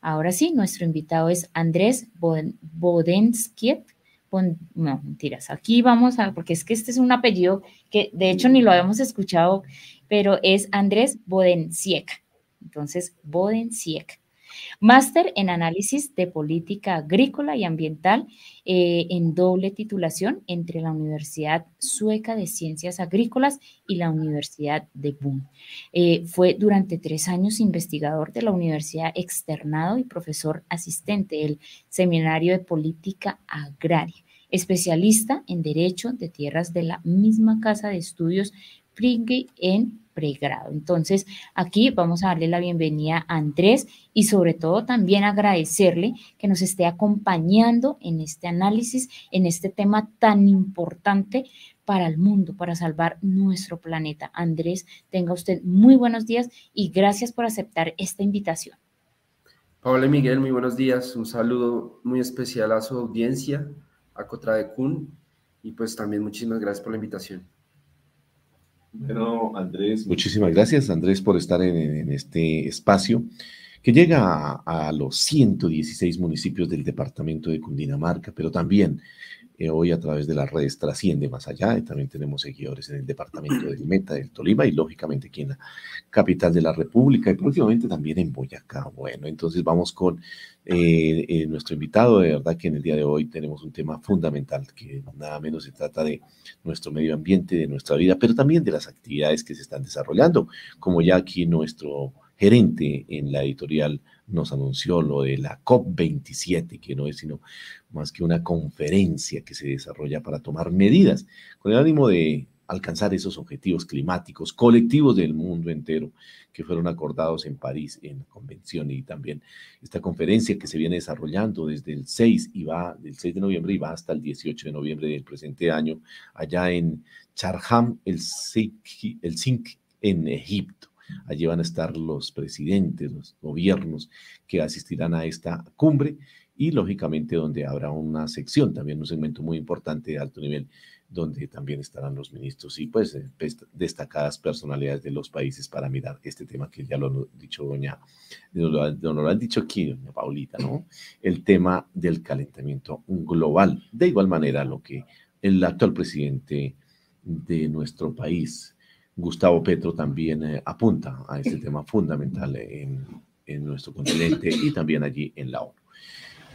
Ahora sí, nuestro invitado es Andrés Bodenskiet. no, mentiras, aquí vamos a, porque es que este es un apellido que de hecho ni lo habíamos escuchado, pero es Andrés Bodensiek. Entonces, Bodensiek. Máster en análisis de política agrícola y ambiental eh, en doble titulación entre la Universidad Sueca de Ciencias Agrícolas y la Universidad de Bonn. Eh, fue durante tres años investigador de la Universidad Externado y profesor asistente del Seminario de Política Agraria especialista en Derecho de Tierras de la misma Casa de Estudios Pringue en pregrado. Entonces, aquí vamos a darle la bienvenida a Andrés y sobre todo también agradecerle que nos esté acompañando en este análisis, en este tema tan importante para el mundo, para salvar nuestro planeta. Andrés, tenga usted muy buenos días y gracias por aceptar esta invitación. Paola y Miguel, muy buenos días. Un saludo muy especial a su audiencia, a Cotra de Kun, y pues también muchísimas gracias por la invitación. Bueno, Andrés, muchísimas gracias, Andrés, por estar en, este espacio que llega a, a, los 116 municipios del departamento de Cundinamarca, pero también eh, hoy a través de las redes trasciende más allá y también tenemos seguidores en el departamento del Meta, del Tolima y lógicamente aquí en la capital de la República y próximamente también en Boyacá. Bueno, entonces vamos con eh, eh, nuestro invitado. De verdad que en el día de hoy tenemos un tema fundamental que nada menos se trata de nuestro medio ambiente, de nuestra vida, pero también de las actividades que se están desarrollando, como ya aquí nuestro gerente en la editorial nos anunció lo de la COP27, que no es sino más que una conferencia que se desarrolla para tomar medidas con el ánimo de alcanzar esos objetivos climáticos colectivos del mundo entero que fueron acordados en París en la convención y también esta conferencia que se viene desarrollando desde el 6 y va del 6 de noviembre y va hasta el 18 de noviembre del presente año allá en Charham el el Sink en Egipto. Allí van a estar los presidentes, los gobiernos que asistirán a esta cumbre y lógicamente donde habrá una sección, también un segmento muy importante de alto nivel, donde también estarán los ministros y pues eh, destacadas personalidades de los países para mirar este tema que ya lo ha dicho doña, no lo han dicho aquí, doña Paulita, ¿no? El tema del calentamiento global. De igual manera, lo que el actual presidente de nuestro país, Gustavo Petro también eh, apunta a este tema fundamental en, nuestro continente y también allí en la ONU.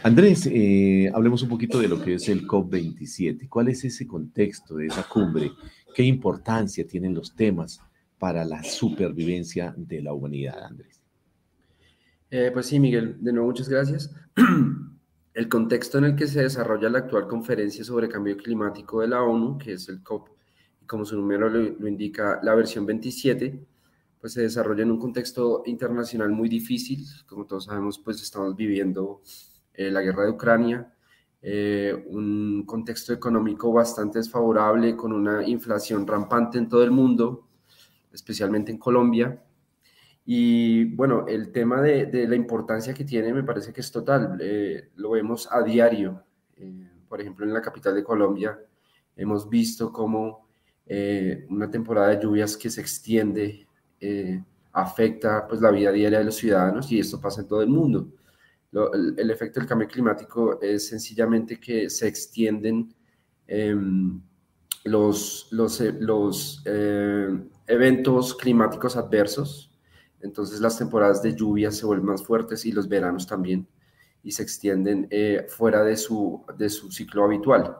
Andrés, eh, hablemos un poquito de lo que es el COP27. ¿Cuál es ese contexto de esa cumbre? ¿Qué importancia tienen los temas para la supervivencia de la humanidad, Andrés? Eh, pues sí, Miguel, de nuevo muchas gracias. El contexto en el que se desarrolla la actual conferencia sobre cambio climático de la ONU, que es el COP como su número lo, indica, la versión 27, pues se desarrolla en un contexto internacional muy difícil. Como todos sabemos, pues estamos viviendo eh, la guerra de Ucrania, eh, un contexto económico bastante desfavorable, con una inflación rampante en todo el mundo, especialmente en Colombia. Y bueno, el tema de, la importancia que tiene me parece que es total. Eh, lo vemos a diario. por ejemplo, en la capital de Colombia hemos visto cómo una temporada de lluvias que se extiende afecta pues la vida diaria de los ciudadanos y esto pasa en todo el mundo. El, efecto del cambio climático es sencillamente que se extienden em, los, los, eh, los eventos climáticos adversos, entonces las temporadas de lluvia se vuelven más fuertes y los veranos también y se extienden fuera de su, de su ciclo habitual.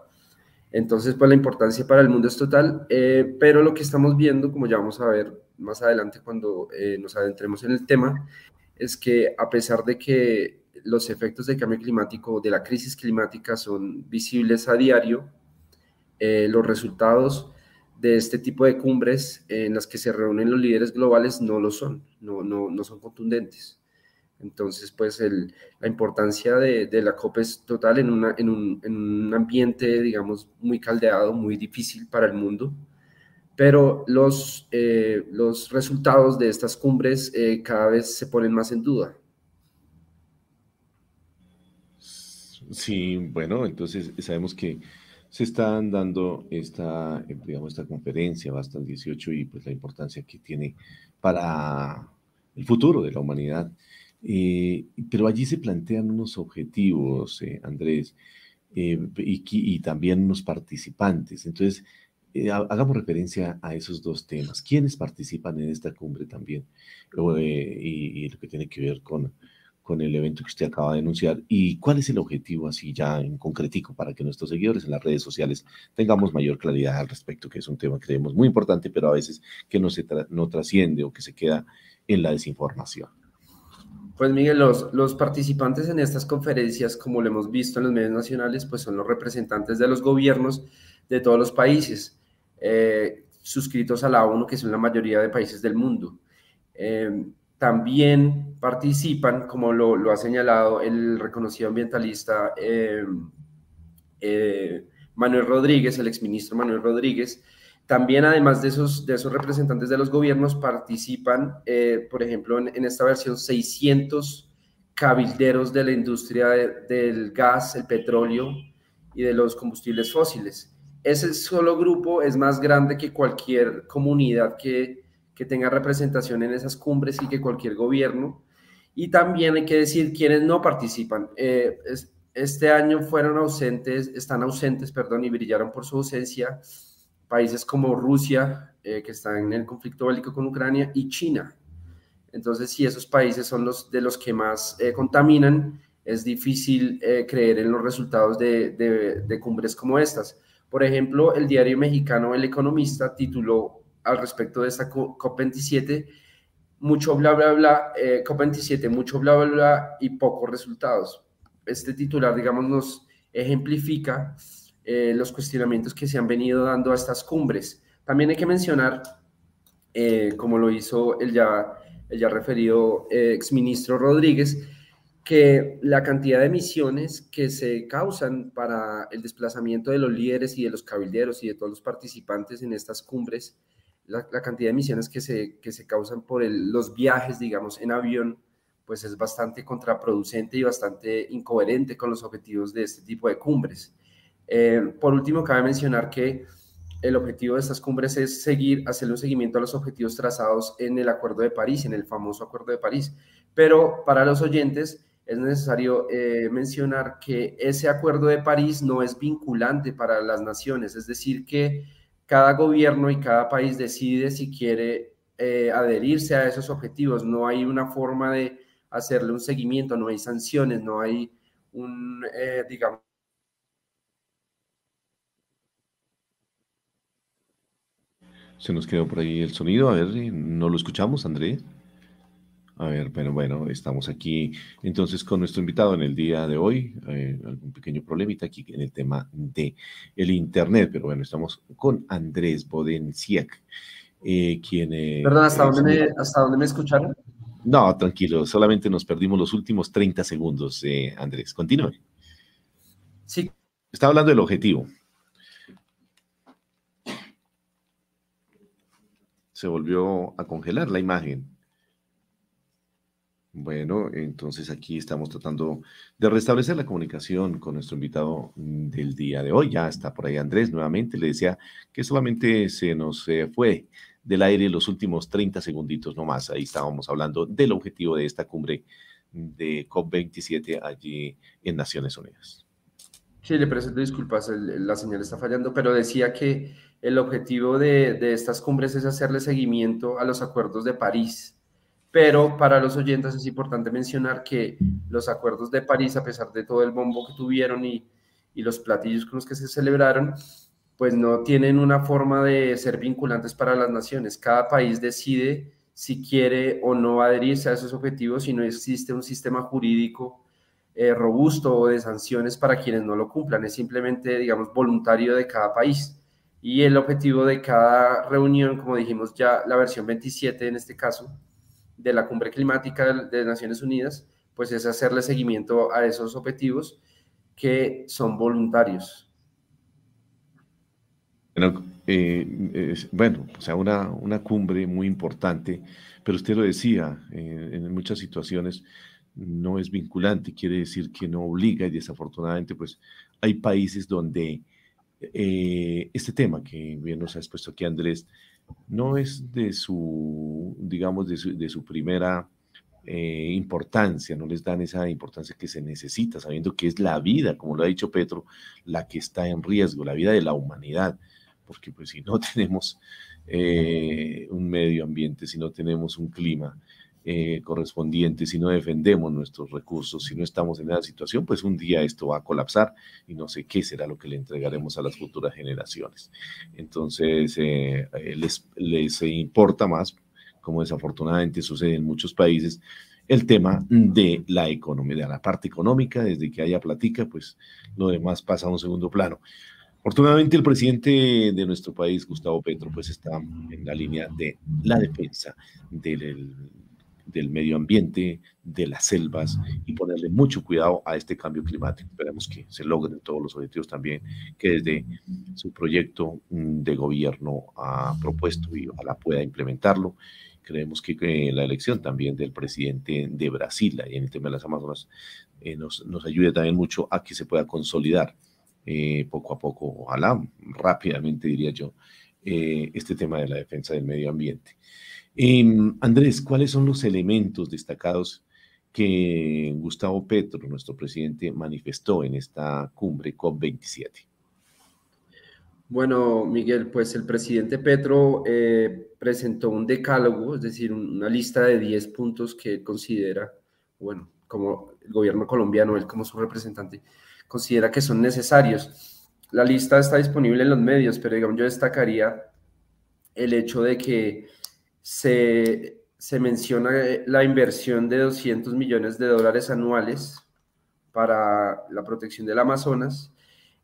Entonces, pues la importancia para el mundo es total, eh, pero lo que estamos viendo, como ya vamos a ver más adelante cuando eh, nos adentremos en el tema, es que a pesar de que los efectos del cambio climático, de la crisis climática son visibles a diario, eh, los resultados de este tipo de cumbres en las que se reúnen los líderes globales no lo son, no, no, no son contundentes. Entonces, pues la importancia de, la COP es total en, un, ambiente, digamos, muy caldeado, muy difícil para el mundo, pero los, eh, los resultados de estas cumbres eh, cada vez se ponen más en duda. Sí, bueno, entonces sabemos que se están dando esta, digamos, esta conferencia, hasta el 18, y pues la importancia que tiene para el futuro de la humanidad. Eh, pero allí se plantean unos objetivos, eh, Andrés, y, y, también unos participantes. Entonces, hagamos referencia a esos dos temas. ¿Quiénes participan en esta cumbre también? y, lo que tiene que ver con con el evento que usted acaba de anunciar y cuál es el objetivo así ya en concretico para que nuestros seguidores en las redes sociales tengamos mayor claridad al respecto, que es un tema que creemos muy importante, pero a veces que no, se no trasciende o que se queda en la desinformación. Pues Miguel, los, los participantes en estas conferencias, como lo hemos visto en los medios nacionales, pues son los representantes de los gobiernos de todos los países eh, suscritos a la ONU, que son la mayoría de países del mundo. Eh, también participan, como lo, ha señalado el reconocido ambientalista eh, eh, Manuel Rodríguez, el exministro Manuel Rodríguez. También, además de esos, de esos representantes de los gobiernos, participan, eh, por ejemplo, en, esta versión, 600 cabilderos de la industria del gas, el petróleo y de los combustibles fósiles. Ese solo grupo es más grande que cualquier comunidad que que tenga representación en esas cumbres y que cualquier gobierno. Y también hay que decir quienes no participan. Eh, este año fueron ausentes, están ausentes, perdón, y brillaron por su ausencia países como Rusia, eh, que está en el conflicto bélico con Ucrania, y China. Entonces, si esos países son los de los que más eh, contaminan, es difícil creer en los resultados de, de cumbres como estas. Por ejemplo, el diario mexicano El Economista tituló al respecto de esta COP27, mucho bla, bla, bla, eh, COP27, mucho bla, bla, bla y pocos resultados. Este titular, digamos, nos ejemplifica eh, los cuestionamientos que se han venido dando a estas cumbres. También hay que mencionar, eh, como lo hizo el ya, el ya referido exministro Rodríguez, que la cantidad de emisiones que se causan para el desplazamiento de los líderes y de los cabilderos y de todos los participantes en estas cumbres la, cantidad de emisiones que se, que se causan por los viajes, digamos, en avión, pues es bastante contraproducente y bastante incoherente con los objetivos de este tipo de cumbres. Eh, por último, cabe mencionar que el objetivo de estas cumbres es seguir, hacerle un seguimiento a los objetivos trazados en el Acuerdo de París, en el famoso Acuerdo de París. Pero para los oyentes es necesario eh, mencionar que ese Acuerdo de París no es vinculante para las naciones, es decir, que cada gobierno y cada país decide si quiere eh, adherirse a esos objetivos. No hay una forma de hacerle un seguimiento, no hay sanciones, no hay un, eh, digamos, Se nos quedó por ahí el sonido, a ver, no lo escuchamos, André. A ver, pero bueno, estamos aquí entonces con nuestro invitado en el día de hoy. Eh, algún pequeño problemita aquí en el tema de el Internet, pero bueno, estamos con Andrés Bodenciak, eh, quien... Eh, Perdón, ¿hasta, dónde me, ¿hasta dónde me escucharon? No, tranquilo, solamente nos perdimos los últimos 30 segundos, Andrés. Continúe. Sí. Está hablando del objetivo. Se volvió a congelar la imagen. Bueno, entonces aquí estamos tratando de restablecer la comunicación con nuestro invitado del día de hoy. Ya está por ahí Andrés nuevamente. Le decía que solamente se nos eh, fue del aire los últimos 30 segunditos nomás. Ahí estábamos hablando del objetivo de esta cumbre de COP27 allí en Naciones Unidas. Sí, le presento disculpas, la señal está fallando, pero decía que el objetivo de, de estas cumbres es hacerle seguimiento a los acuerdos de París pero para los oyentes es importante mencionar que los acuerdos de París, a pesar de todo el bombo que tuvieron y, y los platillos con los que se celebraron, pues no tienen una forma de ser vinculantes para las naciones. Cada país decide si quiere o no adherirse a esos objetivos y no existe un sistema jurídico eh, robusto o de sanciones para quienes no lo cumplan. Es simplemente, digamos, voluntario de cada país. Y el objetivo de cada reunión, como dijimos ya, la versión 27 en este caso, de la cumbre climática de, Naciones Unidas, pues es hacerle seguimiento a esos objetivos que son voluntarios. Bueno, eh, bueno o sea, una, una, cumbre muy importante, pero usted lo decía, eh, en muchas situaciones no es vinculante, quiere decir que no obliga y desafortunadamente pues hay países donde eh, este tema que bien nos ha expuesto aquí Andrés, no es de su, digamos, de su, primera eh, importancia, no les dan esa importancia que se necesita, sabiendo que es la vida, como lo ha dicho Petro, la que está en riesgo, la vida de la humanidad, porque pues si no tenemos eh, un medio ambiente, si no tenemos un clima eh, correspondiente, si no defendemos nuestros recursos, si no estamos en esa situación, pues un día esto va a colapsar y no sé qué será lo que le entregaremos a las futuras generaciones. Entonces, eh, les, les importa más, como desafortunadamente sucede en muchos países, el tema de la economía, de la parte económica, desde que haya platica, pues lo demás pasa a un segundo plano. Afortunadamente el presidente de nuestro país, Gustavo Petro, pues está en la línea de la defensa del, del medio ambiente, de las selvas y ponerle mucho cuidado a este cambio climático. Esperemos que se logren todos los objetivos también que desde su proyecto de gobierno ha propuesto y ojalá pueda implementarlo. Creemos que, la elección también del presidente de Brasil y en el tema de las Amazonas eh, nos, nos ayude también mucho a que se pueda consolidar eh, poco a poco, ojalá rápidamente diría yo, eh, este tema de la defensa del medio ambiente. Em, Andrés, ¿cuáles son los elementos destacados que Gustavo Petro, nuestro presidente, manifestó en esta cumbre COP27? Bueno, Miguel, pues el presidente Petro eh, presentó un decálogo, es decir, una lista de 10 puntos que considera, bueno, como el gobierno colombiano, él como su representante, considera que son necesarios. La lista está disponible en los medios, pero digamos, yo destacaría el hecho de que se, menciona la inversión de 200 millones de dólares anuales para la protección del Amazonas.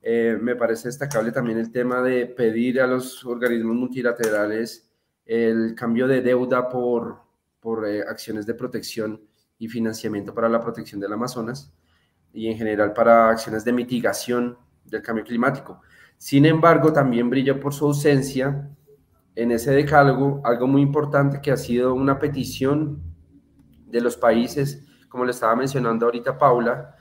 Eh, me parece destacable también el tema de pedir a los organismos multilaterales el cambio de deuda por, por eh, acciones de protección y financiamiento para la protección del Amazonas y en general para acciones de mitigación del cambio climático. Sin embargo, también brilla por su ausencia en ese decálogo algo muy importante que ha sido una petición de los países, como le estaba mencionando ahorita Paula,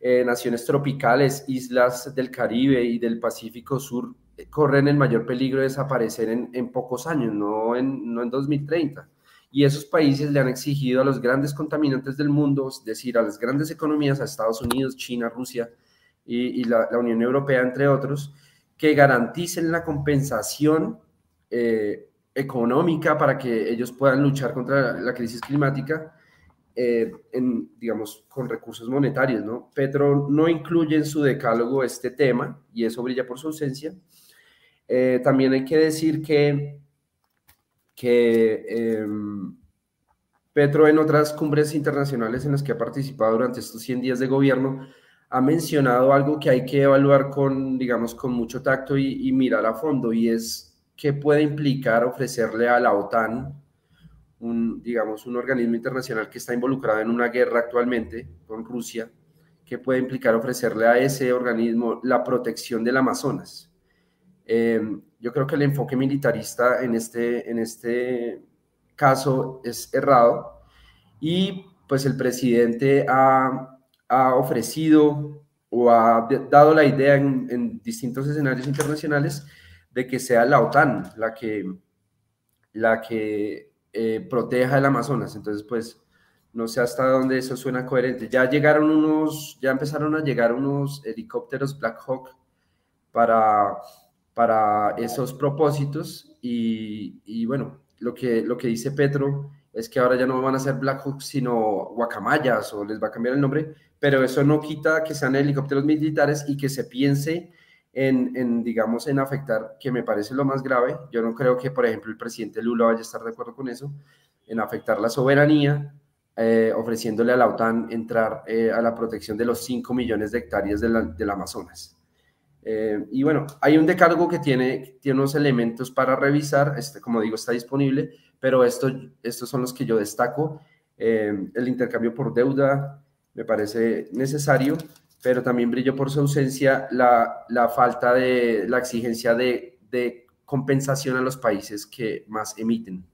eh, naciones tropicales, islas del Caribe y del Pacífico Sur eh, corren el mayor peligro de desaparecer en, pocos años, no en, no en 2030 y esos países le han exigido a los grandes contaminantes del mundo, es decir, a las grandes economías, a Estados Unidos, China, Rusia y, la, Unión Europea, entre otros, que garanticen la compensación eh, económica para que ellos puedan luchar contra la, crisis climática. Eh, digamos, con recursos monetarios, ¿no? Petro no incluye en su decálogo este tema y eso brilla por su ausencia. Eh, también hay que decir que que em, Petro en otras cumbres internacionales en las que ha participado durante estos 100 días de gobierno ha mencionado algo que hay que evaluar con, digamos, con mucho tacto y, mirar a fondo, y es qué puede implicar ofrecerle a la OTAN, un, digamos, un organismo internacional que está involucrado en una guerra actualmente con Rusia, qué puede implicar ofrecerle a ese organismo la protección del Amazonas. Em, yo creo que el enfoque militarista en este, en este caso es errado y pues el presidente ha, ha ofrecido o ha dado la idea en, distintos escenarios internacionales de que sea la OTAN la que, la que eh, proteja el Amazonas. Entonces, pues, no sé hasta dónde eso suena coherente. Ya llegaron unos, ya empezaron a llegar unos helicópteros Black Hawk para para esos propósitos y, bueno, lo que, lo que dice Petro es que ahora ya no van a ser Black Hawk, sino guacamayas o les va a cambiar el nombre, pero eso no quita que sean helicópteros militares y que se piense en, digamos, en afectar, que me parece lo más grave. Yo no creo que, por ejemplo, el presidente Lula vaya a estar de acuerdo con eso, en afectar la soberanía, eh, ofreciéndole a la OTAN entrar eh, a la protección de los 5 millones de hectáreas del Amazonas. Eh, y bueno, hay un decálogo que tiene, tiene unos elementos para revisar, este, como digo, está disponible, pero esto, estos son los que yo destaco. Eh, el intercambio por deuda me parece necesario, pero también brilló por su ausencia la, la falta de la exigencia de, de compensación a los países que más emiten.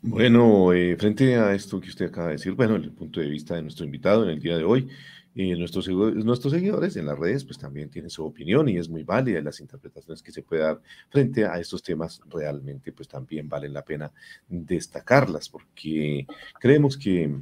Bueno, eh, frente a esto que usted acaba de decir, bueno, el punto de vista de nuestro invitado en el día de hoy, eh, nuestros, nuestros seguidores en las redes pues también tienen su opinión y es muy válida las interpretaciones que se puede dar frente a estos temas realmente pues también valen la pena destacarlas porque creemos que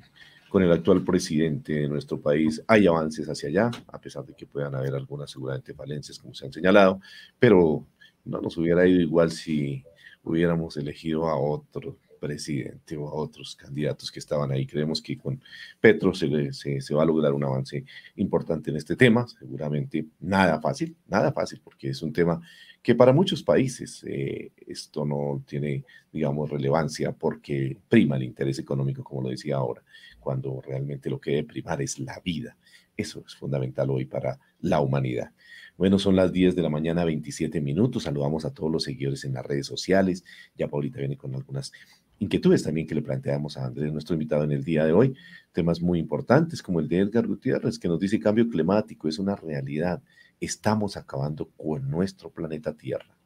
con el actual presidente de nuestro país hay avances hacia allá, a pesar de que puedan haber algunas seguramente falencias como se han señalado, pero no nos hubiera ido igual si hubiéramos elegido a otro presidente o a otros candidatos que estaban ahí. Creemos que con Petro se, se, va a lograr un avance importante en este tema. Seguramente nada fácil, nada fácil, porque es un tema que para muchos países eh, esto no tiene, digamos, relevancia porque prima el interés económico, como lo decía ahora, cuando realmente lo que debe primar es la vida. Eso es fundamental hoy para la humanidad. Bueno, son las 10 de la mañana, 27 minutos. Saludamos a todos los seguidores en las redes sociales. Ya Paulita viene con algunas inquietudes también que le planteamos a Andrés, nuestro invitado en el día de hoy, temas muy importantes como el de Edgar Gutiérrez, que nos dice cambio climático es una realidad. Estamos acabando con nuestro planeta Tierra.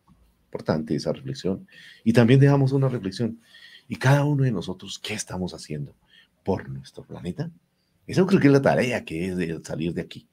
Importante esa reflexión. Y también dejamos una reflexión. ¿Y cada uno de nosotros qué estamos haciendo por nuestro planeta? Eso creo que es la tarea que es de salir de aquí.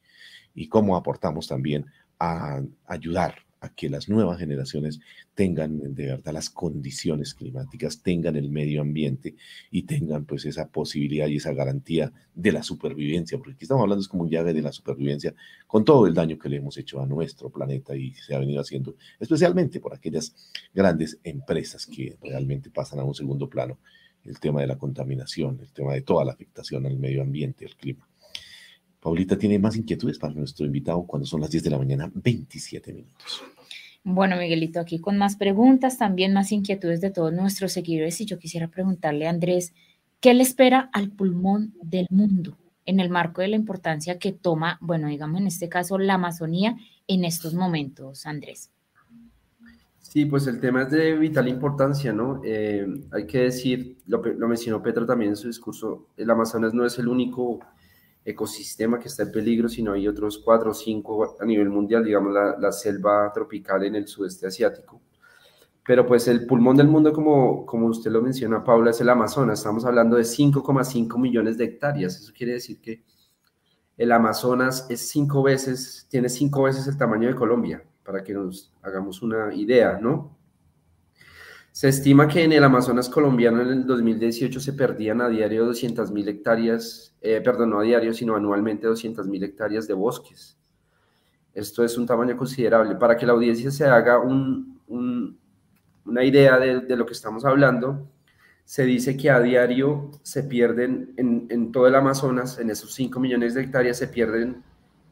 Y cómo aportamos también a ayudar a que las nuevas generaciones tengan de verdad las condiciones climáticas, tengan el medio ambiente y tengan pues esa posibilidad y esa garantía de la supervivencia, porque aquí estamos hablando es como un llave de la supervivencia con todo el daño que le hemos hecho a nuestro planeta y se ha venido haciendo especialmente por aquellas grandes empresas que realmente pasan a un segundo plano, el tema de la contaminación, el tema de toda la afectación al medio ambiente, al clima. Paulita tiene más inquietudes para nuestro invitado cuando son las 10 de la mañana, 27 minutos. Bueno, Miguelito, aquí con más preguntas, también más inquietudes de todos nuestros seguidores. Y yo quisiera preguntarle a Andrés, ¿qué le espera al pulmón del mundo en el marco de la importancia que toma, bueno, digamos en este caso, la Amazonía en estos momentos, Andrés? Sí, pues el tema es de vital importancia, ¿no? Eh, hay que decir, lo, lo mencionó Petro también en su discurso, el Amazonas no es el único ecosistema que está en peligro, sino hay otros cuatro o cinco a nivel mundial, digamos la, selva tropical en el sudeste asiático. Pero pues el pulmón del mundo, como, como usted lo menciona, Paula, es el Amazonas. Estamos hablando de 5,5 millones de hectáreas. Eso quiere decir que el Amazonas es cinco veces, tiene cinco veces el tamaño de Colombia, para que nos hagamos una idea, ¿no? Se estima que en el Amazonas colombiano en el 2018 se perdían a diario 200.000 hectáreas, eh, perdón, no a diario, sino anualmente 200.000 hectáreas de bosques. Esto es un tamaño considerable. Para que la audiencia se haga una idea de, lo que estamos hablando, se dice que a diario se pierden en, todo el Amazonas, en esos 5 millones de hectáreas, se pierden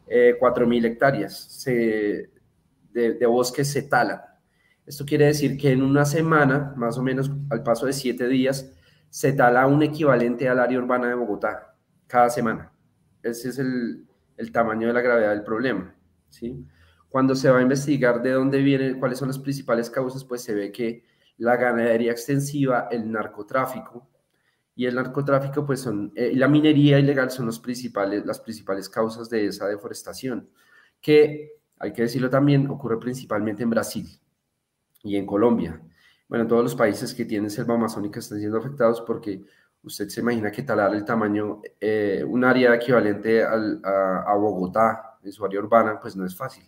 eh, 4.000 hectáreas de, de bosques se talan esto quiere decir que en una semana, más o menos al paso de siete días, se tala un equivalente al área urbana de Bogotá cada semana. Ese es el, tamaño de la gravedad del problema. ¿sí? Cuando se va a investigar de dónde vienen, cuáles son las principales causas, pues se ve que la ganadería extensiva, el narcotráfico, y el narcotráfico, pues son, eh, la minería ilegal son los principales, las principales causas de esa deforestación, que, hay que decirlo también, ocurre principalmente en Brasil y en Colombia. Bueno, todos los países que tienen selva amazónica están siendo afectados porque usted se imagina que talar el tamaño, eh, un área equivalente a, Bogotá en su área urbana, pues no es fácil.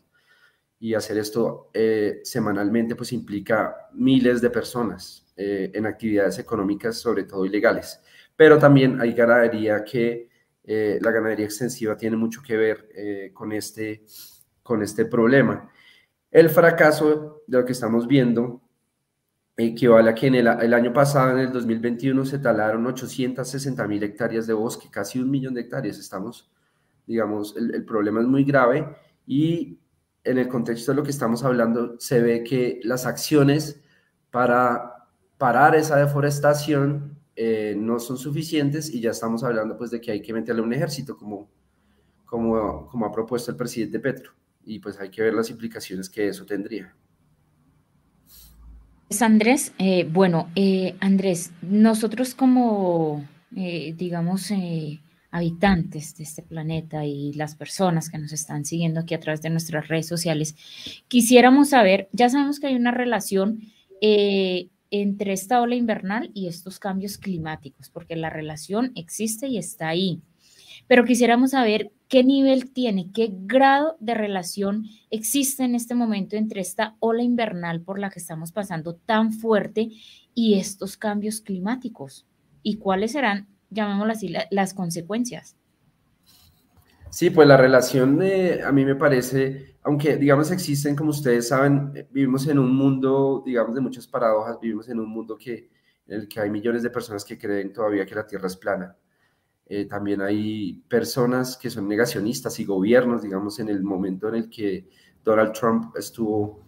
Y hacer esto eh, semanalmente, pues implica miles de personas eh, en actividades económicas, sobre todo ilegales. Pero también hay ganadería que, la ganadería extensiva tiene mucho que ver con, este, con este problema. El fracaso de lo que estamos viendo equivale a que en el, año pasado, en el 2021, se talaron 860 mil hectáreas de bosque, casi un millón de hectáreas. Estamos, digamos, el, problema es muy grave y en el contexto de lo que estamos hablando, se ve que las acciones para parar esa deforestación eh, no son suficientes y ya estamos hablando pues de que hay que meterle un ejército como, como, como ha propuesto el presidente Petro y pues hay que ver las implicaciones que eso tendría. Pues Andrés, eh, bueno, eh, Andrés, nosotros como, eh, digamos, habitantes de este planeta y las personas que nos están siguiendo aquí a través de nuestras redes sociales, quisiéramos saber, ya sabemos que hay una relación entre esta ola invernal y estos cambios climáticos, porque la relación existe y está ahí. Pero quisiéramos saber qué nivel tiene, qué grado de relación existe en este momento entre esta ola invernal por la que estamos pasando tan fuerte y estos cambios climáticos y cuáles serán, llamémoslo así, las consecuencias. Sí, pues la relación a mí me parece, aunque digamos existen, como ustedes saben, vivimos en un mundo, digamos, de muchas paradojas, vivimos en un mundo que, en el que hay millones de personas que creen todavía que la Tierra es plana. Eh, también hay personas que son negacionistas y gobiernos, digamos, en el momento en el que Donald Trump estuvo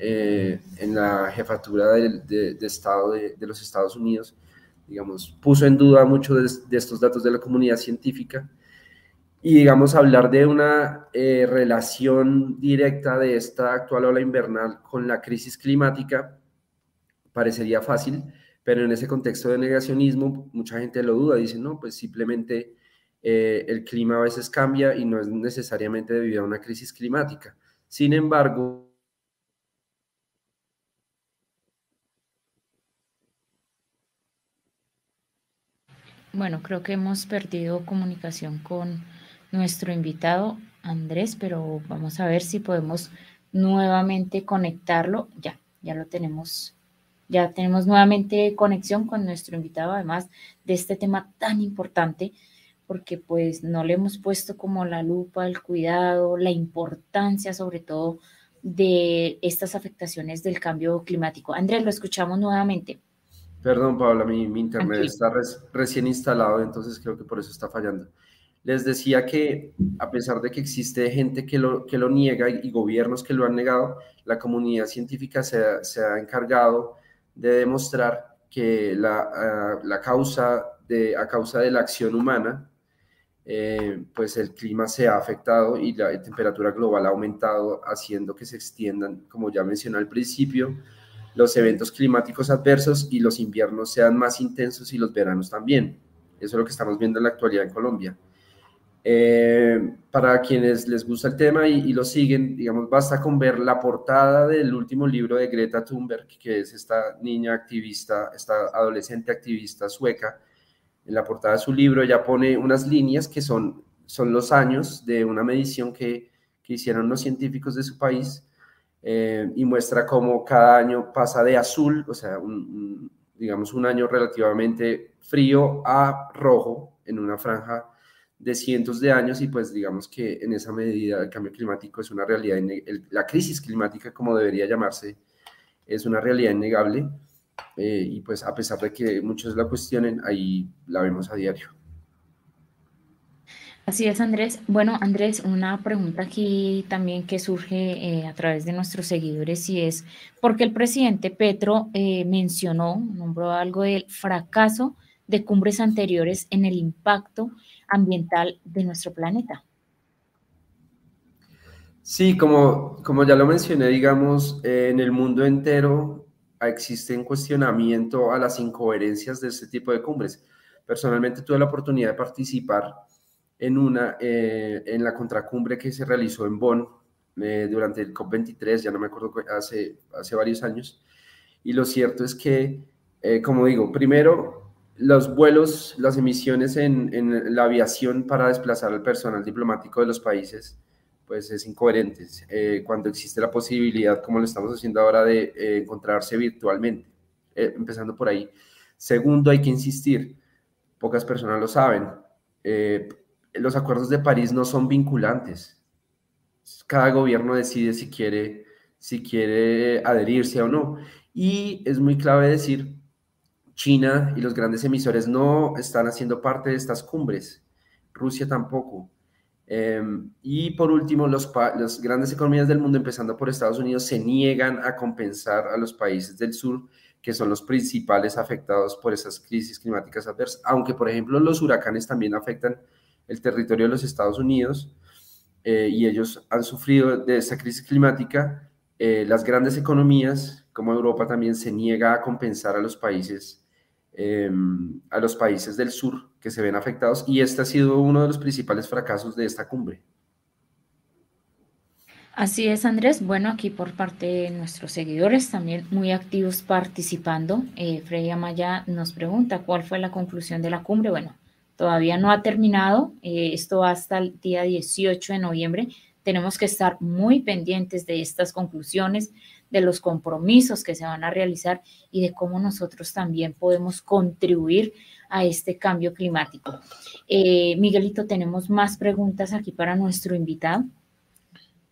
eh, en la jefatura de, Estado de, los Estados Unidos, digamos, puso en duda muchos de estos datos de la comunidad científica. Y digamos hablar de una eh, relación directa de esta actual ola invernal con la crisis climática parecería fácil, pero en ese contexto de negacionismo mucha gente lo duda, dice, no, pues simplemente eh, el clima a veces cambia y no es necesariamente debido a una crisis climática. Sin embargo, Bueno, creo que hemos perdido comunicación con nuestro invitado Andrés, pero vamos a ver si podemos nuevamente conectarlo. Ya, ya lo tenemos, ya tenemos nuevamente conexión con nuestro invitado, además de este tema tan importante, porque pues no le hemos puesto como la lupa, el cuidado, la importancia sobre todo de estas afectaciones del cambio climático. Andrés, lo escuchamos nuevamente. Perdón, Paula, mi, internet está recién instalado, entonces creo que por eso está fallando les decía que a pesar de que existe gente que lo, que lo niega y, gobiernos que lo han negado, la comunidad científica se, ha encargado de demostrar que la, ah, la, causa de, a causa de la acción humana, eh, pues el clima se ha afectado y la temperatura global ha aumentado, haciendo que se extiendan, como ya mencioné al principio, los eventos climáticos adversos y los inviernos sean más intensos y los veranos también. Eso es lo que estamos viendo en la actualidad en Colombia. Eh, para quienes les gusta el tema y, lo siguen, digamos, basta con ver la portada del último libro de Greta Thunberg, que es esta niña activista, esta adolescente activista sueca. En la portada de su libro ella pone unas líneas que son, son los años de una medición que, que hicieron los científicos de su país eh, y muestra cómo cada año pasa de azul, o sea, digamos un año relativamente frío a rojo en una franja de cientos de años y pues digamos que en esa medida el cambio climático es una realidad, la crisis climática como debería llamarse, es una realidad innegable eh, y pues a pesar de que muchos la cuestionen, ahí la vemos a diario. Así es, Andrés. Bueno, Andrés, una pregunta aquí también que surge eh, a través de nuestros seguidores y es, ¿por qué el presidente Petro eh, mencionó, nombró algo del fracaso de cumbres anteriores en el impacto ambiental de nuestro planeta. Sí, como, como ya lo mencioné, digamos, en el mundo entero existe un cuestionamiento a las incoherencias de este tipo de cumbres. Personalmente tuve la oportunidad de participar en una, eh, en la contracumbre que se realizó en Bonn eh, durante el COP23, ya no me acuerdo, hace, hace varios años. Y lo cierto es que, eh, como digo, primero los vuelos, las emisiones en, la aviación para desplazar al personal diplomático de los países, pues es incoherente eh, cuando existe la posibilidad, como lo estamos haciendo ahora, de eh, encontrarse virtualmente, eh, empezando por ahí. Segundo, hay que insistir, pocas personas lo saben, los acuerdos de París no son vinculantes. Cada gobierno decide si quiere, si quiere adherirse o no. Y es muy clave decir China y los grandes emisores no están haciendo parte de estas cumbres, Rusia tampoco. Em, y por último, los, las grandes economías del mundo, empezando por Estados Unidos, se niegan a compensar a los países del sur, que son los principales afectados por esas crisis climáticas adversas. Aunque, por ejemplo, los huracanes también afectan el territorio de los Estados Unidos eh, y ellos han sufrido de esa crisis climática, eh, las grandes economías, como Europa, también se niega a compensar a los países Em, a los países del sur que se ven afectados y este ha sido uno de los principales fracasos de esta cumbre. Así es, Andrés. Bueno, aquí por parte de nuestros seguidores, también muy activos participando. Eh, Freddy Amaya nos pregunta cuál fue la conclusión de la cumbre. Bueno, todavía no ha terminado. Eh, esto va hasta el día 18 de noviembre. Tenemos que estar muy pendientes de estas conclusiones, de los compromisos que se van a realizar y de cómo nosotros también podemos contribuir a este cambio climático. Eh, Miguelito, tenemos más preguntas aquí para nuestro invitado.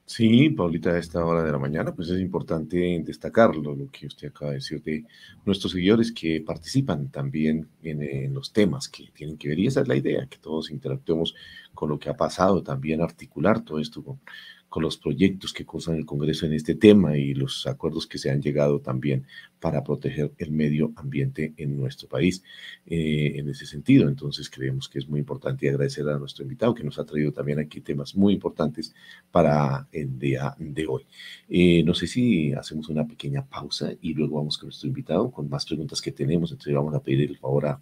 Sí, Paulita, a esta hora de la mañana, pues es importante destacarlo, lo que usted acaba de decir de nuestros seguidores que participan también en, los temas que tienen que ver, y esa es la idea, que todos interactuemos con lo que ha pasado, también articular todo esto con, con los proyectos que cursan el Congreso en este tema y los acuerdos que se han llegado también para proteger el medio ambiente en nuestro país eh, en ese sentido. Entonces creemos que es muy importante agradecer a nuestro invitado que nos ha traído también aquí temas muy importantes para el día de hoy. Eh, no sé si hacemos una pequeña pausa y luego vamos con nuestro invitado con más preguntas que tenemos. Entonces vamos a pedir el favor a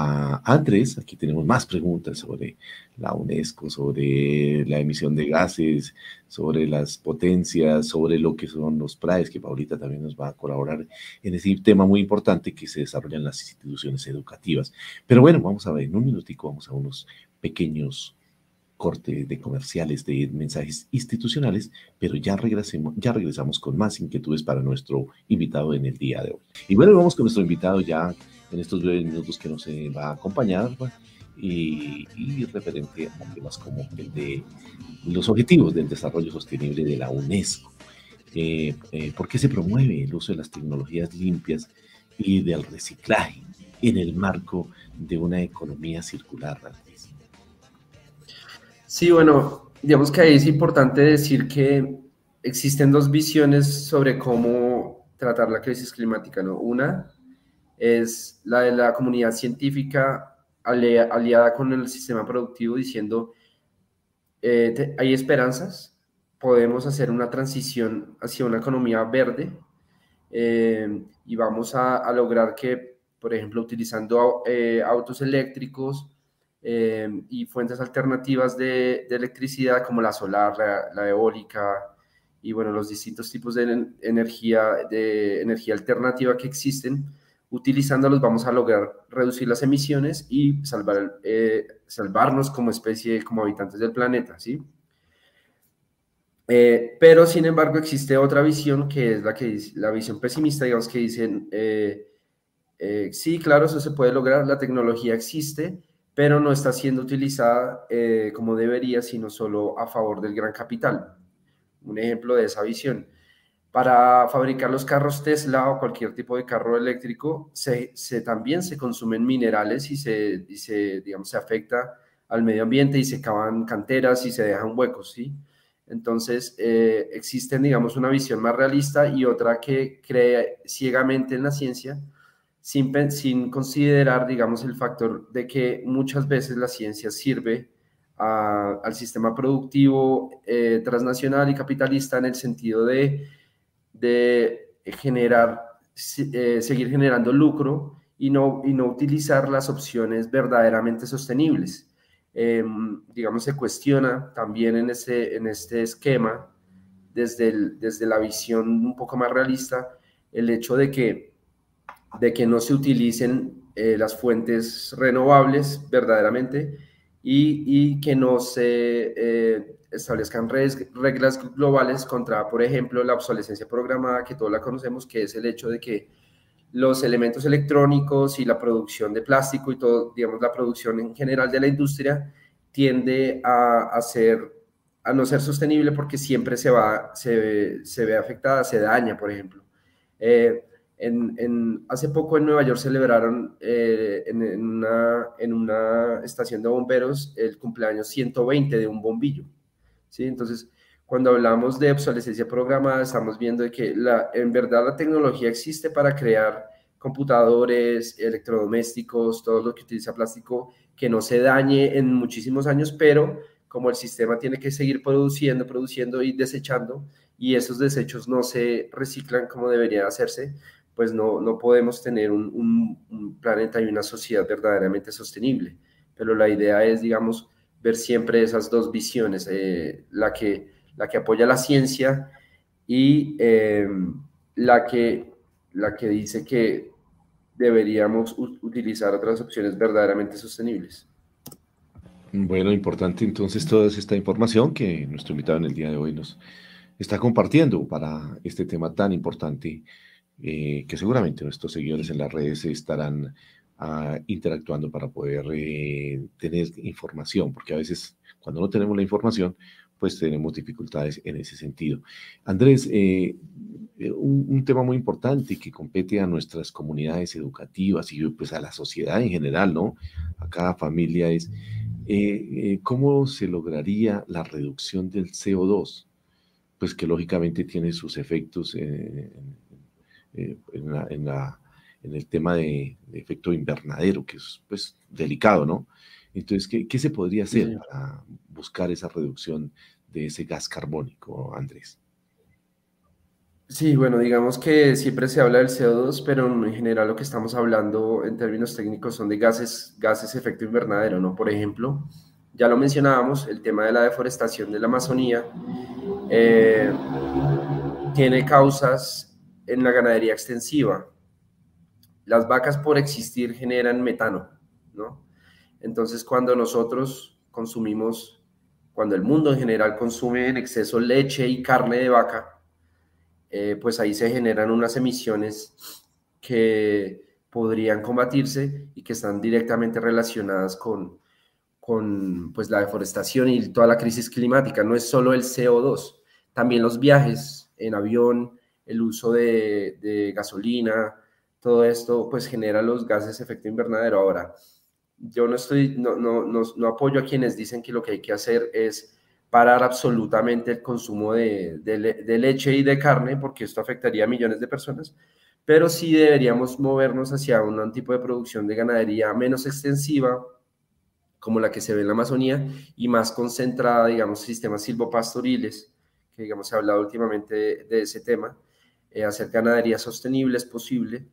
a Andrés. Aquí tenemos más preguntas sobre la UNESCO, sobre la emisión de gases, sobre las potencias, sobre lo que son los PRAES, que Paulita también nos va a colaborar en ese tema muy importante que se desarrolla en las instituciones educativas. Pero bueno, vamos a ver, en un minutico vamos a unos pequeños cortes de comerciales, de mensajes institucionales, pero ya regresemos, ya regresamos con más inquietudes para nuestro invitado en el día de hoy. Y bueno, vamos con nuestro invitado ya en estos breves minutos que nos va a acompañar y, referente a temas como el de los objetivos del desarrollo sostenible de la UNESCO. Eh, eh, ¿Por qué se promueve el uso de las tecnologías limpias y del reciclaje en el marco de una economía circular? Sí, bueno, digamos que ahí es importante decir que existen dos visiones sobre cómo tratar la crisis climática, ¿no? Una es la de la comunidad científica aliada con el sistema productivo diciendo, eh, hay esperanzas, podemos hacer una transición hacia una economía verde eh, y vamos a, lograr que, por ejemplo, utilizando eh, autos eléctricos y fuentes alternativas de, electricidad como la solar, la, la, eólica y bueno, los distintos tipos de energía, de energía alternativa que existen, utilizándolos vamos a lograr reducir las emisiones y salvar, eh, salvarnos como especie, como habitantes del planeta, ¿sí? Eh, pero, sin embargo, existe otra visión que es la, que la visión pesimista, digamos, que dicen, eh, sí, claro, eso se puede lograr, la tecnología existe, pero no está siendo utilizada como debería, sino solo a favor del gran capital. Un ejemplo de esa visión para fabricar los carros Tesla o cualquier tipo de carro eléctrico, se, también se consumen minerales y se, digamos, se afecta al medio ambiente y se cavan canteras y se dejan huecos. Entonces, eh, existen, digamos, una visión más realista y otra que cree ciegamente en la ciencia, sin, sin considerar, digamos, el factor de que muchas veces la ciencia sirve al sistema productivo eh, transnacional y capitalista en el sentido de de generar, eh, seguir generando lucro y no, y no utilizar las opciones verdaderamente sostenibles. Em, digamos, se cuestiona también en este, en este esquema, desde, desde la visión un poco más realista, el hecho de que, de que no se utilicen eh, las fuentes renovables verdaderamente y, y que no se eh, establezcan reglas globales contra, por ejemplo, la obsolescencia programada, que todos la conocemos, que es el hecho de que los elementos electrónicos y la producción de plástico y todo, digamos, la producción en general de la industria tiende a, no ser sostenible porque siempre se, va, se, se ve afectada, se daña, por ejemplo. Eh, en, hace poco en Nueva York celebraron eh, en, una, en una estación de bomberos el cumpleaños 120 de un bombillo. ¿Sí? Entonces, cuando hablamos de obsolescencia programada, estamos viendo que la, en verdad la tecnología existe para crear computadores, electrodomésticos, todo lo que utiliza plástico, que no se dañe en muchísimos años, pero como el sistema tiene que seguir produciendo, produciendo y desechando, y esos desechos no se reciclan como debería hacerse, pues no, no podemos tener un, un planeta y una sociedad verdaderamente sostenible. Pero la idea es, digamos, ver siempre esas dos visiones, eh, la, que, la que apoya la ciencia y em, la, que, la que dice que deberíamos utilizar otras opciones verdaderamente sostenibles. Bueno, importante entonces toda esta información que nuestro invitado en el día de hoy nos está compartiendo para este tema tan importante eh, que seguramente nuestros seguidores en las redes estarán interactuando para poder eh, tener información, porque a veces cuando no tenemos la información, pues tenemos dificultades en ese sentido. Andrés, eh, un, un, tema muy importante que compete a nuestras comunidades educativas y pues a la sociedad en general, ¿no? A cada familia es cómo se lograría la reducción del CO2, pues que lógicamente tiene sus efectos en, eh, en, el tema de, efecto invernadero, que es pues delicado, ¿no? Entonces, ¿qué, se podría hacer para buscar esa reducción de ese gas carbónico, Andrés? Sí, bueno, digamos que siempre se habla del CO2, pero en general lo que estamos hablando en términos técnicos son de gases, gases efecto invernadero, ¿no? Por ejemplo, ya lo mencionábamos, el tema de la deforestación de la Amazonía eh, tiene causas en la ganadería extensiva. Las vacas por existir generan metano, ¿no? Entonces cuando nosotros consumimos, cuando el mundo en general consume en exceso leche y carne de vaca, eh, pues ahí se generan unas emisiones que podrían combatirse y que están directamente relacionadas con, con pues, la deforestación y toda la crisis climática. No es solo el CO2, también los viajes en avión, el uso de, gasolina, todo esto pues genera los gases de efecto invernadero. Ahora, yo no estoy, no, no, no, apoyo a quienes dicen que lo que hay que hacer es parar absolutamente el consumo de, de, leche y de carne, porque esto afectaría a millones de personas, pero sí deberíamos movernos hacia un tipo de producción de ganadería menos extensiva, como la que se ve en la Amazonía, y más concentrada, digamos, sistemas silvopastoriles, que digamos se ha hablado últimamente de ese tema, eh, hacer ganadería sostenible es posible.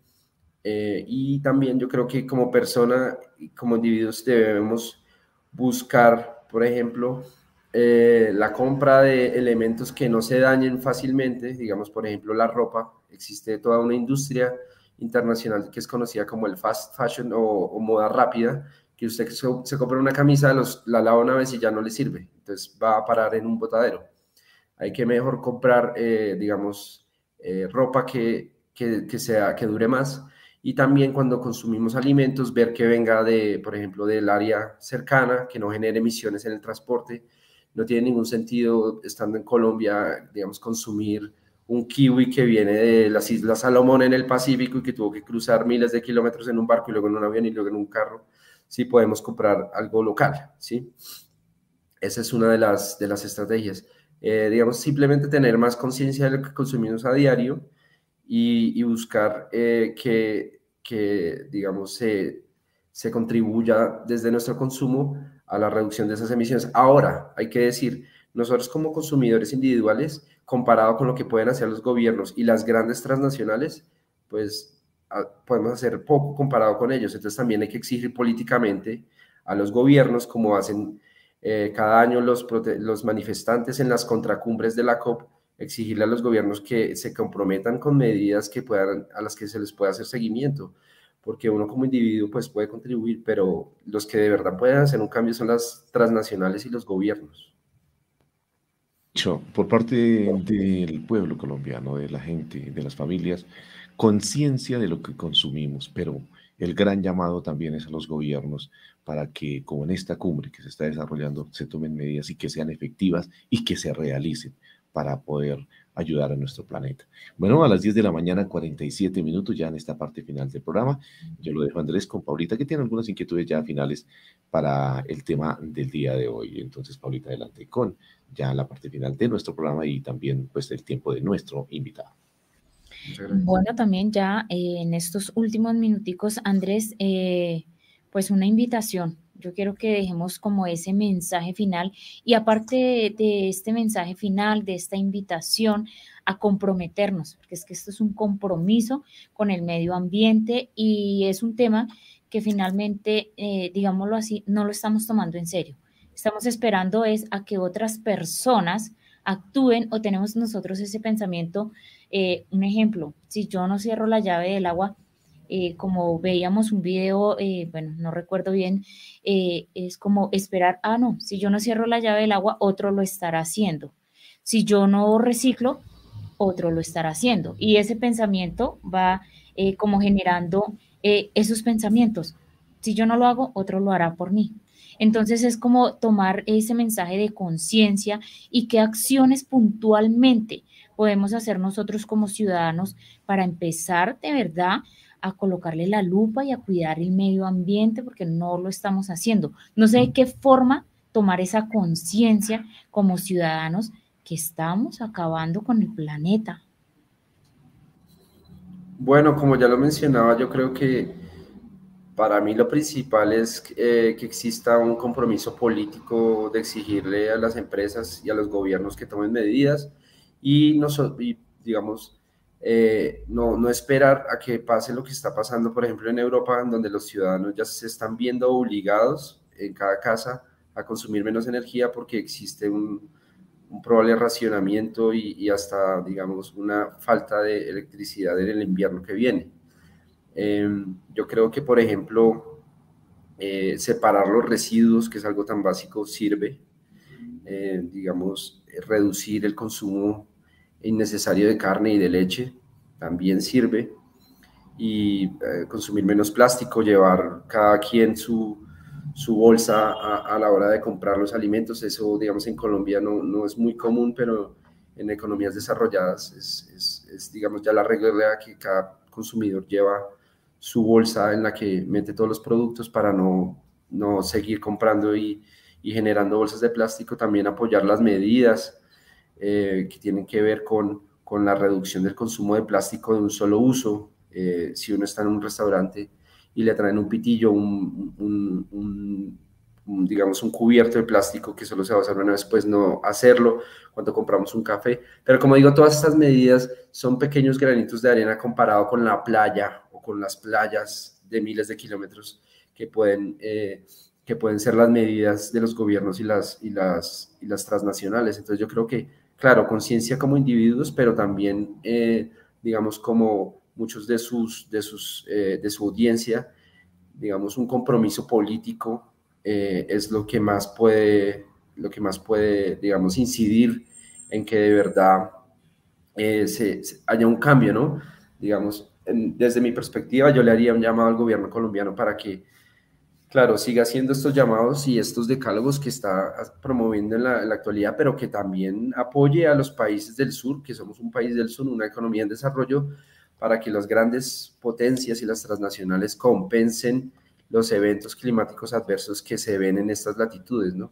Eh, y también yo creo que como persona como individuos debemos buscar, por ejemplo, eh, la compra de elementos que no se dañen fácilmente, digamos, por ejemplo, la ropa. Existe toda una industria internacional que es conocida como el fast fashion o, moda rápida, que usted se, compra una camisa, los, la lava una vez y ya no le sirve, entonces va a parar en un botadero. Hay que mejor comprar, digamos, eh, ropa que, que, sea, que dure más. Y también cuando consumimos alimentos, ver que venga de, por ejemplo, del área cercana, que no genere emisiones en el transporte. No tiene ningún sentido, estando en Colombia, digamos, consumir un kiwi que viene de las Islas Salomón en el Pacífico y que tuvo que cruzar miles de kilómetros en un barco y luego en un avión y luego en un carro. Sí podemos comprar algo local, ¿sí? Esa es una de las, de las estrategias. Eh, digamos, simplemente tener más conciencia de lo que consumimos a diario y, buscar eh, que, que, digamos, se, se contribuya desde nuestro consumo a la reducción de esas emisiones. Ahora, hay que decir, nosotros como consumidores individuales, comparado con lo que pueden hacer los gobiernos y las grandes transnacionales, pues ah, podemos hacer poco comparado con ellos. Entonces también hay que exigir políticamente a los gobiernos, como hacen eh, cada año los, los manifestantes en las contracumbres de la COP exigirle a los gobiernos que se comprometan con medidas que puedan, a las que se les pueda hacer seguimiento, porque uno como individuo pues puede contribuir, pero los que de verdad pueden hacer un cambio son las transnacionales y los gobiernos. Por parte del pueblo colombiano, de la gente, de las familias, conciencia de lo que consumimos, pero el gran llamado también es a los gobiernos para que, como en esta cumbre que se está desarrollando, se tomen medidas y que sean efectivas y que se realicen para poder ayudar a nuestro planeta. Bueno, a las 10 de la mañana, 47 minutos ya en esta parte final del programa. Yo lo dejo Andrés con Paulita, que tiene algunas inquietudes ya finales para el tema del día de hoy. Entonces, Paulita, adelante con ya la parte final de nuestro programa y también pues el tiempo de nuestro invitado. Bueno, también ya eh, en estos últimos minuticos, Andrés, eh, pues una invitación. Yo quiero que dejemos como ese mensaje final y aparte de, este mensaje final, de esta invitación a comprometernos, porque es que esto es un compromiso con el medio ambiente y es un tema que finalmente, eh, digámoslo así, no lo estamos tomando en serio. Estamos esperando es a que otras personas actúen o tenemos nosotros ese pensamiento. Eh, un ejemplo, si yo no cierro la llave del agua, eh, como veíamos un video, eh, bueno, no recuerdo bien, es como esperar, ah, no, si yo no cierro la llave del agua, otro lo estará haciendo. Si yo no reciclo, otro lo estará haciendo. Y ese pensamiento va como generando esos pensamientos. Si yo no lo hago, otro lo hará por mí. Entonces es como tomar ese mensaje de conciencia y qué acciones puntualmente podemos hacer nosotros como ciudadanos para empezar de verdad a colocarle la lupa y a cuidar el medio ambiente porque no lo estamos haciendo. No sé de qué forma tomar esa conciencia como ciudadanos que estamos acabando con el planeta. Bueno, como ya lo mencionaba, yo creo que para mí lo principal es eh, que exista un compromiso político de exigirle a las empresas y a los gobiernos que tomen medidas y, no, digamos, eh, no, no, esperar a que pase lo que está pasando, por ejemplo, en Europa, donde los ciudadanos ya se están viendo obligados en cada casa a consumir menos energía porque existe un, un probable racionamiento y, y, hasta, digamos, una falta de electricidad en el invierno que viene. Em, yo creo que, por ejemplo, eh, separar los residuos, que es algo tan básico, sirve. Eh, digamos, reducir el consumo innecesario de carne y de leche también sirve. Y eh, consumir menos plástico, llevar cada quien su, su bolsa a, la hora de comprar los alimentos. Eso, digamos, en Colombia no, no es muy común, pero en economías desarrolladas es, es, es, digamos, ya la regla que cada consumidor lleva su bolsa en la que mete todos los productos para no, no seguir comprando y, y, generando bolsas de plástico, también apoyar las medidas eh, que tienen que ver con, con, la reducción del consumo de plástico de un solo uso. Eh, si uno está en un restaurante y le traen un pitillo, un, un, digamos, un cubierto de plástico que solo se va a usar una vez, pues no hacerlo cuando compramos un café. Pero como digo, todas estas medidas son pequeños granitos de arena comparado con la playa con las playas de miles de kilómetros que pueden, eh, que pueden ser las medidas de los gobiernos y las, y, las, y las transnacionales. Entonces yo creo que, claro, conciencia como individuos, pero también, eh, digamos, como muchos de, sus, de, sus, eh, de su audiencia, digamos, un compromiso político es lo que más puede, lo que más puede, digamos, incidir en que de verdad se, haya un cambio, ¿no? Digamos, desde mi perspectiva, yo le haría un llamado al gobierno colombiano para que, claro, siga haciendo estos llamados y estos decálogos que está promoviendo en la, actualidad, pero que también apoye a los países del sur, que somos un país del sur, una economía en desarrollo, para que las grandes potencias y las transnacionales compensen los eventos climáticos adversos que se ven en estas latitudes, ¿no?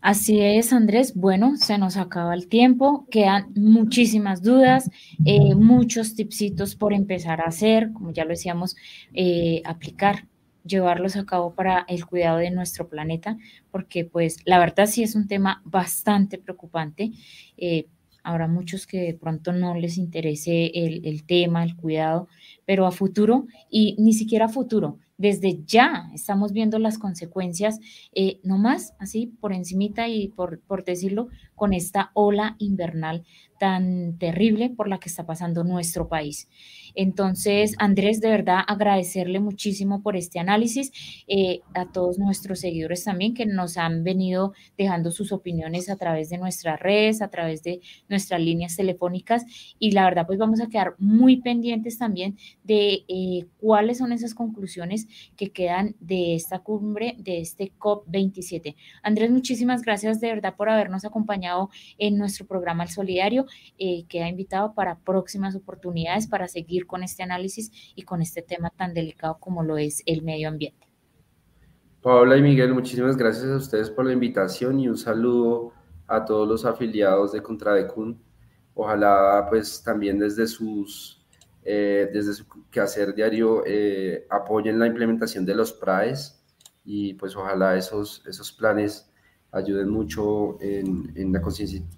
Así es, Andrés. Bueno, se nos acaba el tiempo, quedan muchísimas dudas, eh, muchos tipsitos por empezar a hacer, como ya lo decíamos, eh, aplicar, llevarlos a cabo para el cuidado de nuestro planeta, porque pues la verdad sí es un tema bastante preocupante. Eh, habrá muchos que de pronto no les interese el, el tema, el cuidado, pero a futuro, y ni siquiera a futuro, desde ya estamos viendo las consecuencias, eh, no más, así por encimita y por, por decirlo, con esta ola invernal tan terrible por la que está pasando nuestro país. Entonces, Andrés, de verdad agradecerle muchísimo por este análisis, eh, a todos nuestros seguidores también que nos han venido dejando sus opiniones a través de nuestras redes, a través de nuestras líneas telefónicas y la verdad pues vamos a quedar muy pendientes también de eh, cuáles son esas conclusiones que quedan de esta cumbre, de este COP27. Andrés, muchísimas gracias de verdad por habernos acompañado en nuestro programa El Solidario. Eh, queda invitado para próximas oportunidades para seguir con este análisis y con este tema tan delicado como lo es el medio ambiente. Paola y Miguel, muchísimas gracias a ustedes por la invitación y un saludo a todos los afiliados de Contradecun. Ojalá pues también desde sus eh, desde su quehacer diario eh, apoyen la implementación de los PRAES y pues ojalá esos, esos planes ayuden mucho en, la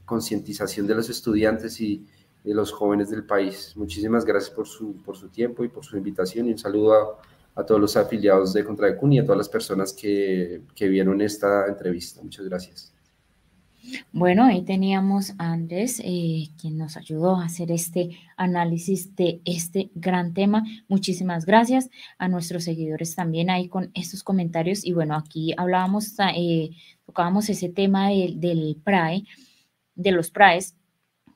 concientización de los estudiantes y de los jóvenes del país. Muchísimas gracias por su, por su tiempo y por su invitación y un saludo a, a todos los afiliados de Contra de y a todas las personas que, que vieron esta entrevista. Muchas gracias. Bueno, ahí teníamos a Andrés, eh, quien nos ayudó a hacer este análisis de este gran tema. Muchísimas gracias a nuestros seguidores también ahí con estos comentarios. Y bueno, aquí hablábamos, eh, tocábamos ese tema del, del PRAE, de los PRAES,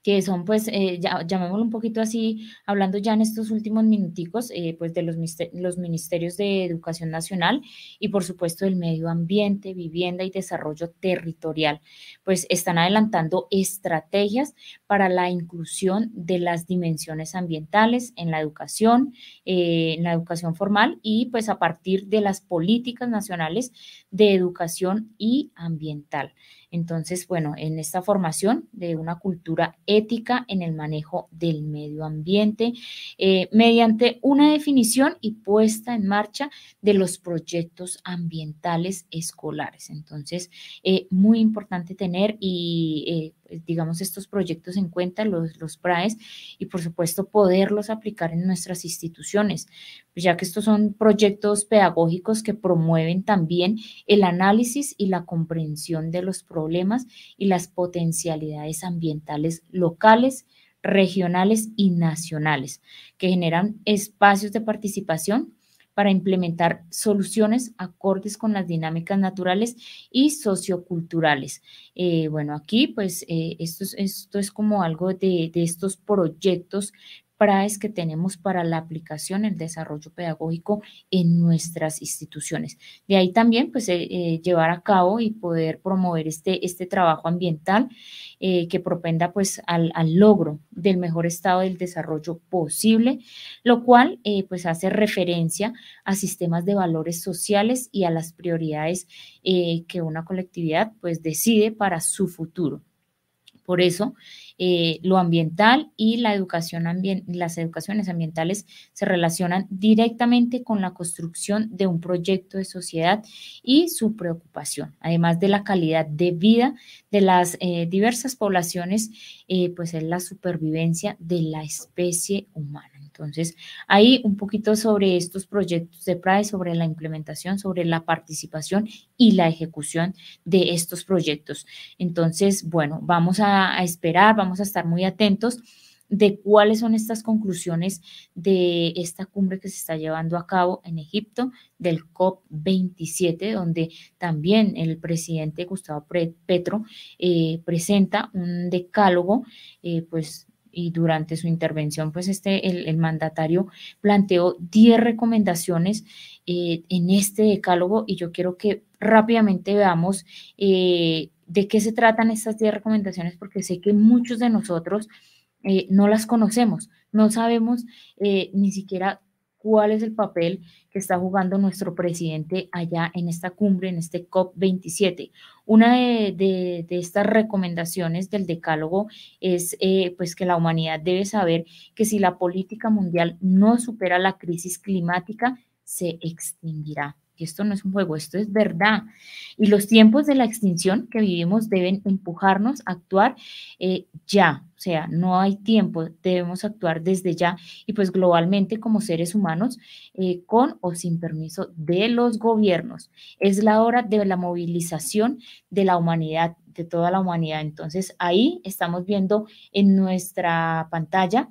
que son pues, eh, llamémoslo un poquito así, hablando ya en estos últimos minuticos, eh, pues de los, los ministerios de Educación Nacional y por supuesto del medio ambiente, vivienda y desarrollo territorial, pues están adelantando estrategias para la inclusión de las dimensiones ambientales en la educación, eh, en la educación formal y pues a partir de las políticas nacionales de educación y ambiental. Entonces, bueno, en esta formación de una cultura ética en el manejo del medio ambiente, eh, mediante una definición y puesta en marcha de los proyectos ambientales escolares. Entonces, eh, muy importante tener y eh, digamos, estos proyectos en cuenta, los, los PRAES, y por supuesto poderlos aplicar en nuestras instituciones, ya que estos son proyectos pedagógicos que promueven también el análisis y la comprensión de los problemas y las potencialidades ambientales locales, regionales y nacionales, que generan espacios de participación para implementar soluciones acordes con las dinámicas naturales y socioculturales. Eh, bueno, aquí pues eh, esto, es, como algo de estos proyectos PRAES que tenemos para la aplicación, el desarrollo pedagógico en nuestras instituciones. De ahí también, pues, eh, eh, llevar a cabo y poder promover este, este trabajo ambiental eh, que propenda, pues, al, logro del mejor estado del desarrollo posible, lo cual, pues, hace referencia a sistemas de valores sociales y a las prioridades que una colectividad, pues, decide para su futuro. Por eso, eh, lo ambiental y las educaciones ambientales se relacionan directamente con la construcción de un proyecto de sociedad y su preocupación, además de la calidad de vida de las eh, diversas poblaciones, eh, pues es la supervivencia de la especie humana. Entonces, ahí un poquito sobre estos proyectos de PRAE, sobre la implementación, sobre la participación y la ejecución de estos proyectos. Entonces, bueno, vamos a, esperar, vamos a estar muy atentos de cuáles son estas conclusiones de esta cumbre que se está llevando a cabo en Egipto, del COP27, donde también el presidente Gustavo Petro eh, presenta un decálogo, eh, pues y durante su intervención, pues este, el, mandatario planteó 10 recomendaciones eh, en este decálogo y yo quiero que rápidamente veamos eh, de qué se tratan estas 10 recomendaciones porque sé que muchos de nosotros eh, no las conocemos, no sabemos ni siquiera cuál es el papel que está jugando nuestro presidente allá en esta cumbre, en este COP27. Una de, estas recomendaciones del decálogo es eh, pues que la humanidad debe saber que si la política mundial no supera la crisis climática, se extinguirá. Y esto no es un juego, esto es verdad. Y los tiempos de la extinción que vivimos deben empujarnos a actuar eh, ya. O sea, no hay tiempo, debemos actuar desde ya y pues globalmente como seres humanos, eh, con o sin permiso de los gobiernos. Es la hora de la movilización de la humanidad, de toda la humanidad. Entonces ahí estamos viendo en nuestra pantalla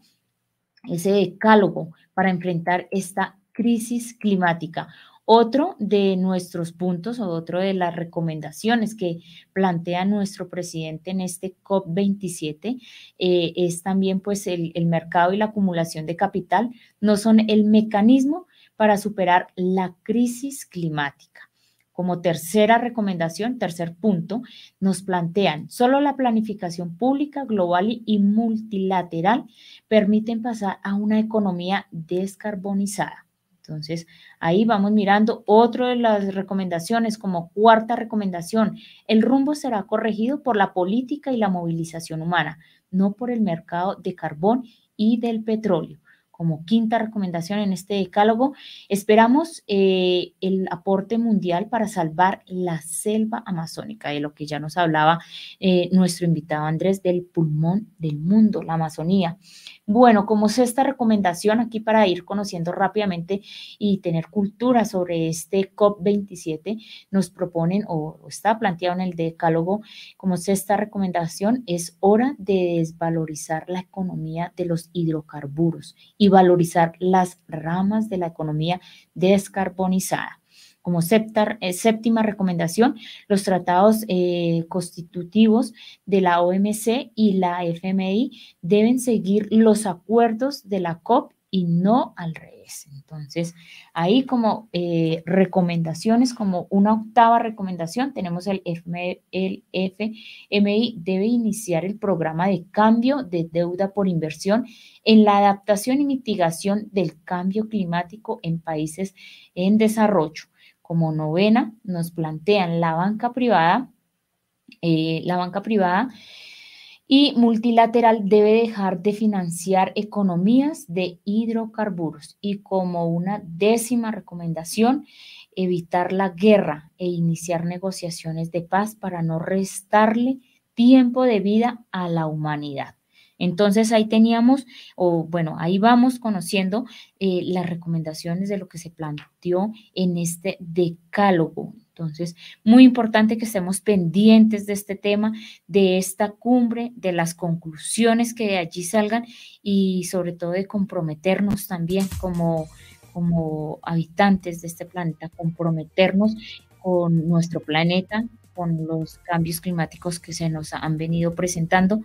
ese decálogo para enfrentar esta crisis climática. Otro de nuestros puntos o otro de las recomendaciones que plantea nuestro presidente en este COP27 eh, es también pues el, el mercado y la acumulación de capital no son el mecanismo para superar la crisis climática. Como tercera recomendación, tercer punto, nos plantean, solo la planificación pública, global y multilateral permiten pasar a una economía descarbonizada. Entonces, ahí vamos mirando otro de las recomendaciones como cuarta recomendación. El rumbo será corregido por la política y la movilización humana, no por el mercado de carbón y del petróleo. como quinta recomendación en este decálogo. Esperamos eh, el aporte mundial para salvar la selva amazónica, de lo que ya nos hablaba eh, nuestro invitado Andrés del pulmón del mundo, la Amazonía. Bueno, como sexta recomendación, aquí para ir conociendo rápidamente y tener cultura sobre este COP27, nos proponen o, está planteado en el decálogo como sexta recomendación, es hora de desvalorizar la economía de los hidrocarburos y valorizar las ramas de la economía descarbonizada. Como eh, séptima recomendación, los tratados eh, constitutivos de la OMC y la FMI deben seguir los acuerdos de la COP y no al revés. Entonces, ahí como eh, recomendaciones, como una octava recomendación, tenemos el, el FMI debe iniciar el programa de cambio de deuda por inversión en la adaptación y mitigación del cambio climático en países en desarrollo como novena nos plantean la banca privada, eh, la banca privada y multilateral debe dejar de financiar economías de hidrocarburos y como una décima recomendación, evitar la guerra e iniciar negociaciones de paz para no restarle tiempo de vida a la humanidad. Entonces ahí teníamos, o bueno, ahí vamos conociendo eh, las recomendaciones de lo que se planteó en este decálogo. Entonces, muy importante que estemos pendientes de este tema, de esta cumbre, de las conclusiones que de allí salgan y sobre todo de comprometernos también como, como habitantes de este planeta, comprometernos con nuestro planeta, con los cambios climáticos que se nos han venido presentando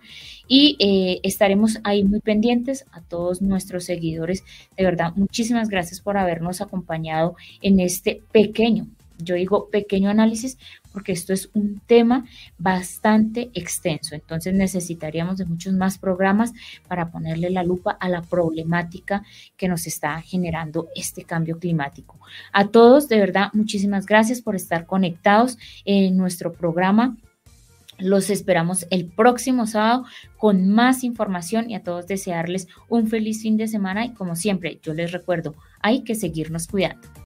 y eh, estaremos ahí muy pendientes a todos nuestros seguidores. De verdad, muchísimas gracias por habernos acompañado en este pequeño yo digo pequeño análisis porque esto es un tema bastante extenso, entonces necesitaríamos de muchos más programas para ponerle la lupa a la problemática que nos está generando este cambio climático. A todos, de verdad, muchísimas gracias por estar conectados en nuestro programa. Los esperamos el próximo sábado con más información y a todos desearles un feliz fin de semana y como siempre, yo les recuerdo, hay que seguirnos cuidando.